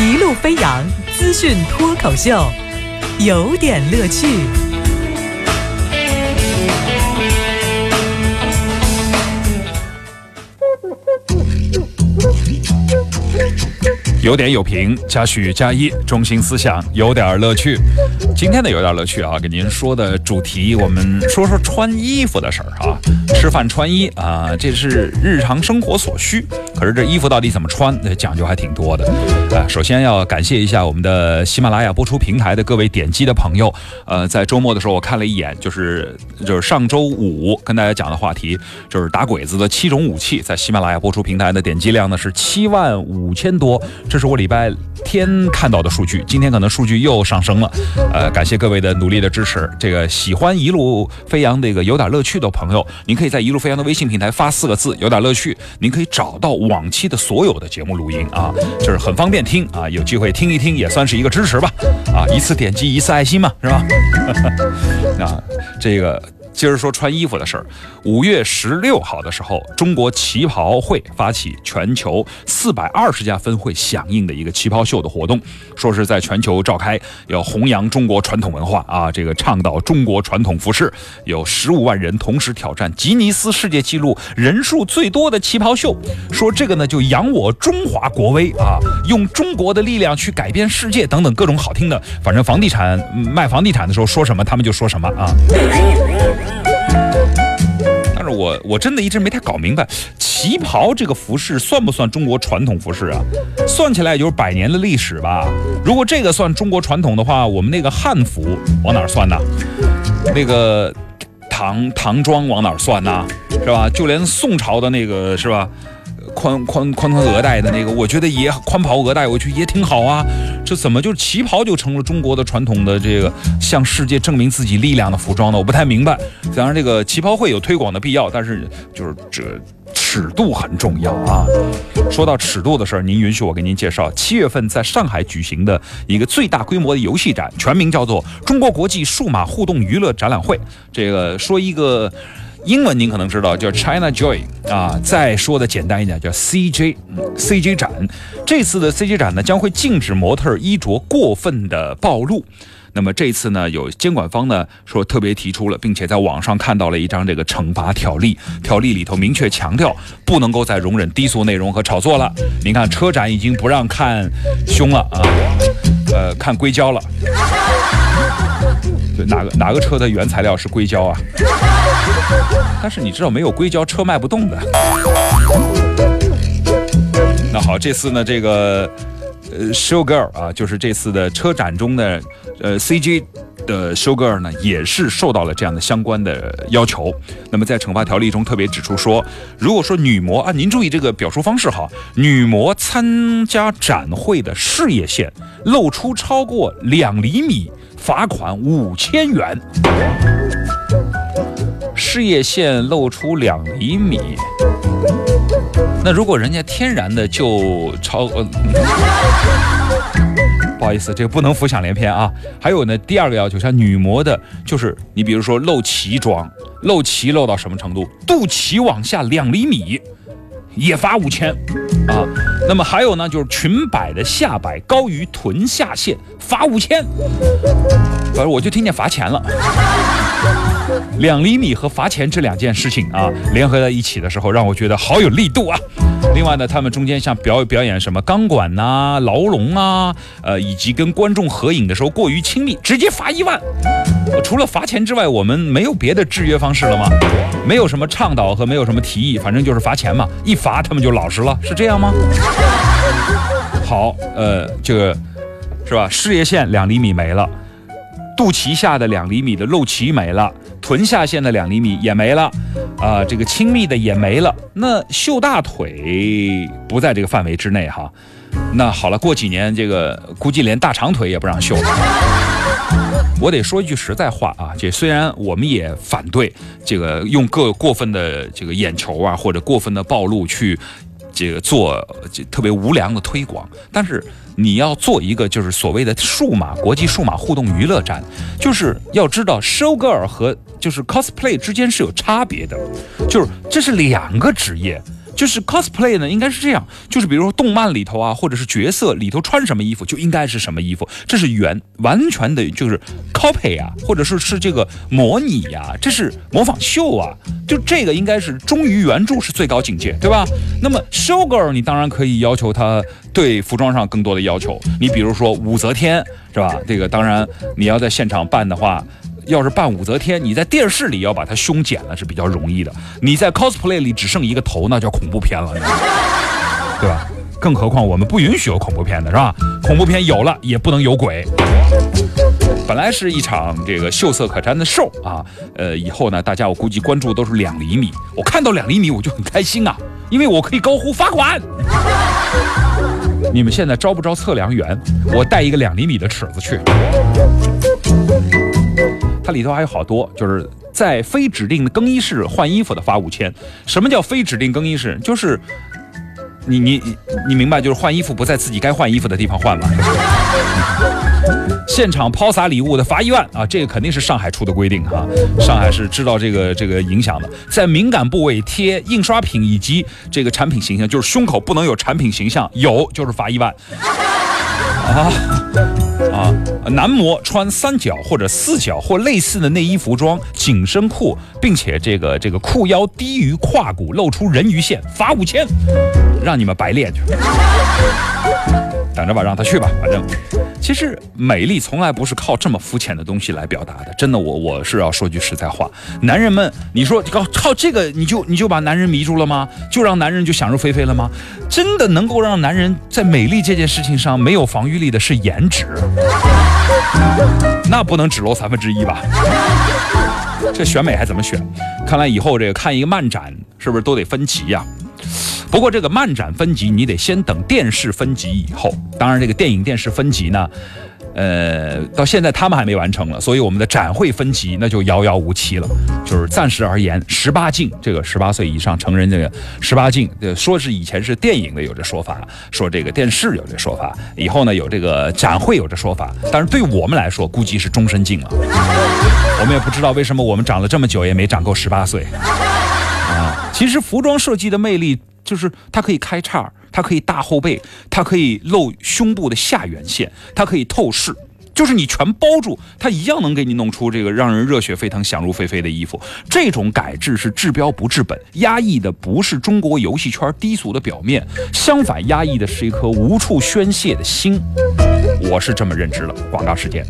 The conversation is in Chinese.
一路飞扬资讯脱口秀，有点乐趣。有点有评，加许加一，中心思想有点乐趣。今天的有点乐趣啊，给您说的主题，我们说说穿衣服的事儿啊。吃饭穿衣啊，这是日常生活所需。可是这衣服到底怎么穿，那讲究还挺多的。啊，首先要感谢一下我们的喜马拉雅播出平台的各位点击的朋友。呃，在周末的时候我看了一眼，就是就是上周五跟大家讲的话题，就是打鬼子的七种武器，在喜马拉雅播出平台的点击量呢是七万五千多。这是我礼拜天看到的数据，今天可能数据又上升了。呃，感谢各位的努力的支持。这个喜欢一路飞扬这个有点乐趣的朋友，您可以在一路飞扬的微信平台发四个字“有点乐趣”，您可以找到往期的所有的节目录音啊，就是很方便听啊。有机会听一听，也算是一个支持吧。啊，一次点击一次爱心嘛，是吧？啊，这个。接着说穿衣服的事儿。五月十六号的时候，中国旗袍会发起全球四百二十家分会响应的一个旗袍秀的活动，说是在全球召开，要弘扬中国传统文化啊，这个倡导中国传统服饰，有十五万人同时挑战吉尼斯世界纪录人数最多的旗袍秀。说这个呢，就扬我中华国威啊，用中国的力量去改变世界等等各种好听的，反正房地产卖房地产的时候说什么，他们就说什么啊。我我真的一直没太搞明白，旗袍这个服饰算不算中国传统服饰啊？算起来也就是百年的历史吧。如果这个算中国传统的话，我们那个汉服往哪算呢？那个唐唐装往哪算呢？是吧？就连宋朝的那个是吧？宽宽宽宽额带的那个，我觉得也宽袍额带，我觉得也挺好啊。这怎么就旗袍就成了中国的传统的这个向世界证明自己力量的服装呢？我不太明白。当然，这个旗袍会有推广的必要，但是就是这尺度很重要啊。说到尺度的事儿，您允许我给您介绍七月份在上海举行的一个最大规模的游戏展，全名叫做中国国际数码互动娱乐展览会。这个说一个。英文您可能知道叫 China Joy 啊，再说的简单一点叫 CJ、嗯、CJ 展。这次的 CJ 展呢将会禁止模特衣着过分的暴露。那么这次呢有监管方呢说特别提出了，并且在网上看到了一张这个惩罚条例，条例里头明确强调不能够再容忍低俗内容和炒作了。您看车展已经不让看胸了啊，呃，看硅胶了。对，哪个哪个车的原材料是硅胶啊？但是你知道没有硅胶车卖不动的。那好，这次呢这个呃 show girl 啊，就是这次的车展中的呃 CG 的 show girl 呢，也是受到了这样的相关的要求。那么在惩罚条例中特别指出说，如果说女模啊，您注意这个表述方式哈，女模参加展会的事业线露出超过两厘米，罚款五千元。事业线露出两厘米，那如果人家天然的就超呃，不好意思，这个不能浮想联翩啊。还有呢，第二个要求，像女模的，就是你比如说露脐装，露脐露到什么程度？肚脐往下两厘米，也罚五千啊。那么还有呢，就是裙摆的下摆高于臀下线，罚五千。反正我就听见罚钱了。两厘米和罚钱这两件事情啊，联合在一起的时候，让我觉得好有力度啊。另外呢，他们中间像表表演什么钢管呐、牢笼啊，呃，以及跟观众合影的时候过于亲密，直接罚一万。除了罚钱之外，我们没有别的制约方式了吗？没有什么倡导和没有什么提议，反正就是罚钱嘛。一罚他们就老实了，是这样吗？好，呃，这个是吧？事业线两厘米没了。肚脐下的两厘米的露脐没了，臀下线的两厘米也没了，啊，这个亲密的也没了。那秀大腿不在这个范围之内哈。那好了，过几年这个估计连大长腿也不让秀了。我得说一句实在话啊，这虽然我们也反对这个用各过分的这个眼球啊或者过分的暴露去。这个做这特别无良的推广，但是你要做一个就是所谓的数码国际数码互动娱乐展，就是要知道 show girl 和就是 cosplay 之间是有差别的，就是这是两个职业。就是 cosplay 呢，应该是这样，就是比如说动漫里头啊，或者是角色里头穿什么衣服，就应该是什么衣服，这是原完全的，就是 copy 啊，或者是是这个模拟呀，这是模仿秀啊，就这个应该是忠于原著是最高境界，对吧？那么 show girl 你当然可以要求他对服装上更多的要求，你比如说武则天是吧？这个当然你要在现场扮的话。要是扮武则天，你在电视里要把她胸剪了是比较容易的。你在 cosplay 里只剩一个头，那叫恐怖片了，对吧？更何况我们不允许有恐怖片的是吧？恐怖片有了也不能有鬼。本来是一场这个秀色可餐的瘦啊，呃，以后呢，大家我估计关注都是两厘米。我看到两厘米我就很开心啊，因为我可以高呼罚款。你们现在招不招测量员？我带一个两厘米的尺子去。里头还有好多，就是在非指定的更衣室换衣服的罚五千。什么叫非指定更衣室？就是你你你明白，就是换衣服不在自己该换衣服的地方换了？现场抛洒礼物的罚一万啊！这个肯定是上海出的规定哈，上海是知道这个这个影响的。在敏感部位贴印刷品以及这个产品形象，就是胸口不能有产品形象，有就是罚一万啊。啊，男模穿三角或者四角或类似的内衣服装、紧身裤，并且这个这个裤腰低于胯骨，露出人鱼线，罚五千，让你们白练去。等着吧，让他去吧，反正。其实美丽从来不是靠这么肤浅的东西来表达的，真的，我我是要说句实在话，男人们，你说靠靠这个你就你就把男人迷住了吗？就让男人就想入非非了吗？真的能够让男人在美丽这件事情上没有防御力的是颜值，那不能只露三分之一吧？这选美还怎么选？看来以后这个看一个漫展是不是都得分级呀？不过这个漫展分级，你得先等电视分级以后。当然，这个电影电视分级呢，呃，到现在他们还没完成了，所以我们的展会分级那就遥遥无期了。就是暂时而言，十八禁这个十八岁以上成人这个十八禁，说是以前是电影的有这说法，说这个电视有这说法，以后呢有这个展会有这说法，但是对我们来说，估计是终身禁了。我们也不知道为什么我们长了这么久也没长够十八岁啊。其实服装设计的魅力。就是它可以开叉，它可以大后背，它可以露胸部的下缘线，它可以透视，就是你全包住，它一样能给你弄出这个让人热血沸腾、想入非非的衣服。这种改制是治标不治本，压抑的不是中国游戏圈低俗的表面，相反，压抑的是一颗无处宣泄的心。我是这么认知的。广告时间。